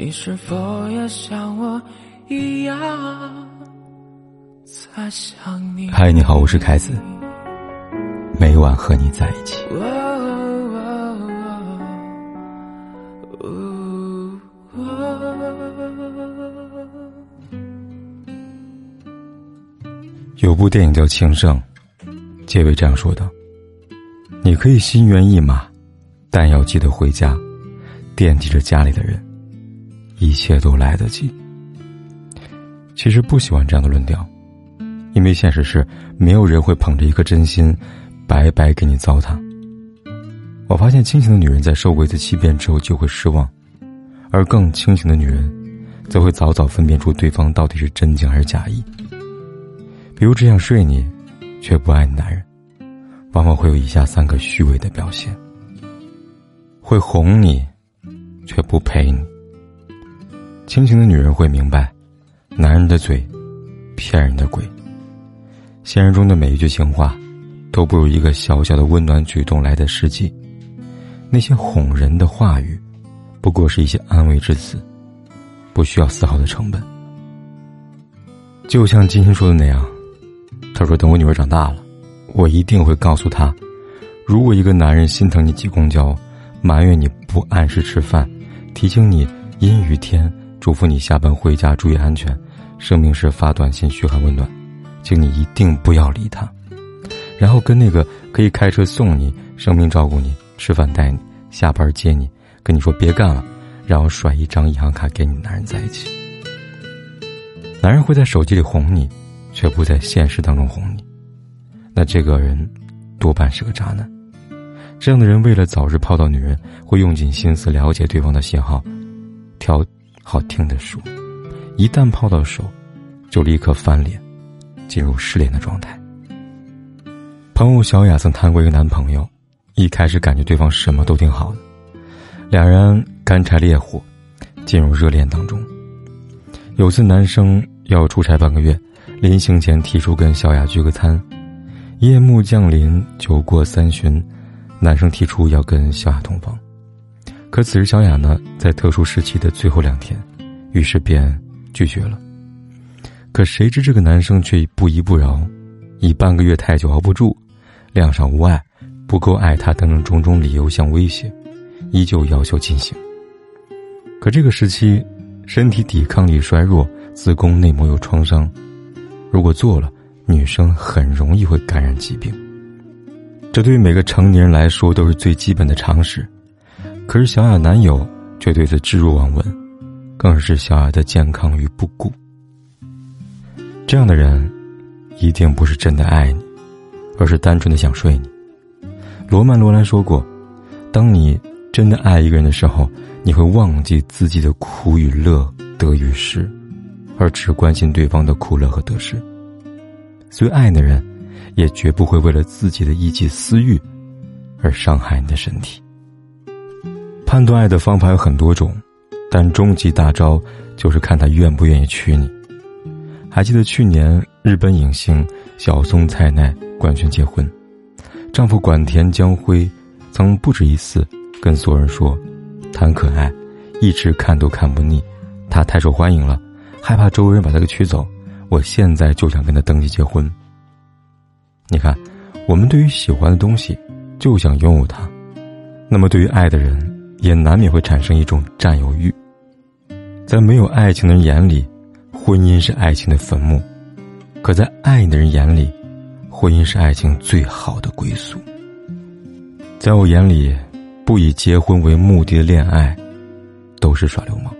你是否也像我一样在想你？嗨，你好，我是凯子，每晚和你在一起。有部电影叫《情圣》，结尾这样说道：“你可以心猿意马，但要记得回家，惦记着家里的人，一切都来得及。”其实不喜欢这样的论调，因为现实是没有人会捧着一颗真心，白白给你糟蹋。我发现清醒的女人在受过一次欺骗之后就会失望，而更清醒的女人，则会早早分辨出对方到底是真情还是假意。比如只想睡你，却不爱你男人，往往会有以下三个虚伪的表现：会哄你，却不陪你。清醒的女人会明白，男人的嘴，骗人的鬼。现实中的每一句情话，都不如一个小小的温暖举动来的实际。那些哄人的话语，不过是一些安慰之词，不需要丝毫的成本。就像金星说的那样。他说：“等我女儿长大了，我一定会告诉她，如果一个男人心疼你挤公交，埋怨你不按时吃饭，提醒你阴雨天，嘱咐你下班回家注意安全，生病时发短信嘘寒问暖，请你一定不要理他。然后跟那个可以开车送你、生病照顾你、吃饭带你、下班接你、跟你说别干了，然后甩一张银行卡给你男人在一起。男人会在手机里哄你。”却不在现实当中哄你，那这个人多半是个渣男。这样的人为了早日泡到女人，会用尽心思了解对方的喜好，挑好听的书。一旦泡到手，就立刻翻脸，进入失恋的状态。朋友小雅曾谈过一个男朋友，一开始感觉对方什么都挺好的，两人干柴烈火，进入热恋当中。有次男生要出差半个月。临行前提出跟小雅聚个餐，夜幕降临，酒过三巡，男生提出要跟小雅同房，可此时小雅呢在特殊时期的最后两天，于是便拒绝了。可谁知这个男生却不依不饶，以半个月太久熬不住，量上无爱，不够爱他等等种种理由相威胁，依旧要求进行。可这个时期，身体抵抗力衰弱，子宫内膜有创伤。如果做了，女生很容易会感染疾病。这对于每个成年人来说都是最基本的常识，可是小雅男友却对此置若罔闻，更是小雅的健康与不顾。这样的人，一定不是真的爱你，而是单纯的想睡你。罗曼·罗兰说过：“当你真的爱一个人的时候，你会忘记自己的苦与乐、得与失。”而只关心对方的苦乐和得失。最爱的人，也绝不会为了自己的一己私欲，而伤害你的身体。判断爱的方法有很多种，但终极大招就是看他愿不愿意娶你。还记得去年日本影星小松菜奈官宣结婚，丈夫管田将辉曾不止一次跟所有人说：“他很可爱，一直看都看不腻，他太受欢迎了。”害怕周围人把他给娶走，我现在就想跟他登记结婚。你看，我们对于喜欢的东西，就想拥有它，那么对于爱的人，也难免会产生一种占有欲。在没有爱情的人眼里，婚姻是爱情的坟墓；可在爱你的人眼里，婚姻是爱情最好的归宿。在我眼里，不以结婚为目的的恋爱，都是耍流氓。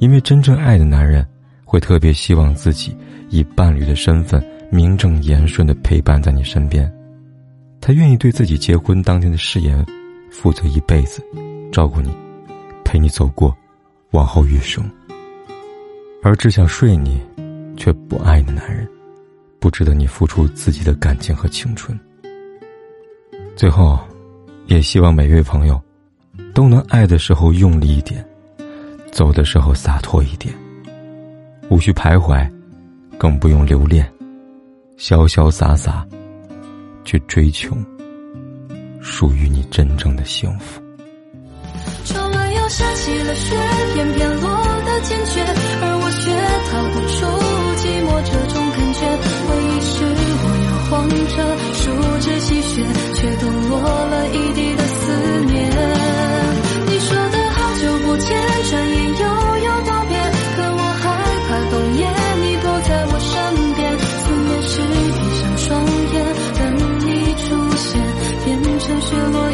因为真正爱的男人，会特别希望自己以伴侣的身份名正言顺的陪伴在你身边，他愿意对自己结婚当天的誓言负责一辈子，照顾你，陪你走过往后余生。而只想睡你，却不爱你的男人，不值得你付出自己的感情和青春。最后，也希望每位朋友，都能爱的时候用力一点。走的时候洒脱一点，无需徘徊，更不用留恋，潇潇洒洒去追求属于你真正的幸福。下起了雪偏偏落得坚决。而我却逃不出寂寞这种感觉回忆是我摇晃着树枝细雪却抖落了一地的思念。你说的好久不见转眼又要道别。可我害怕冬夜你躲在我身边思念是闭上双眼等你出现变成雪落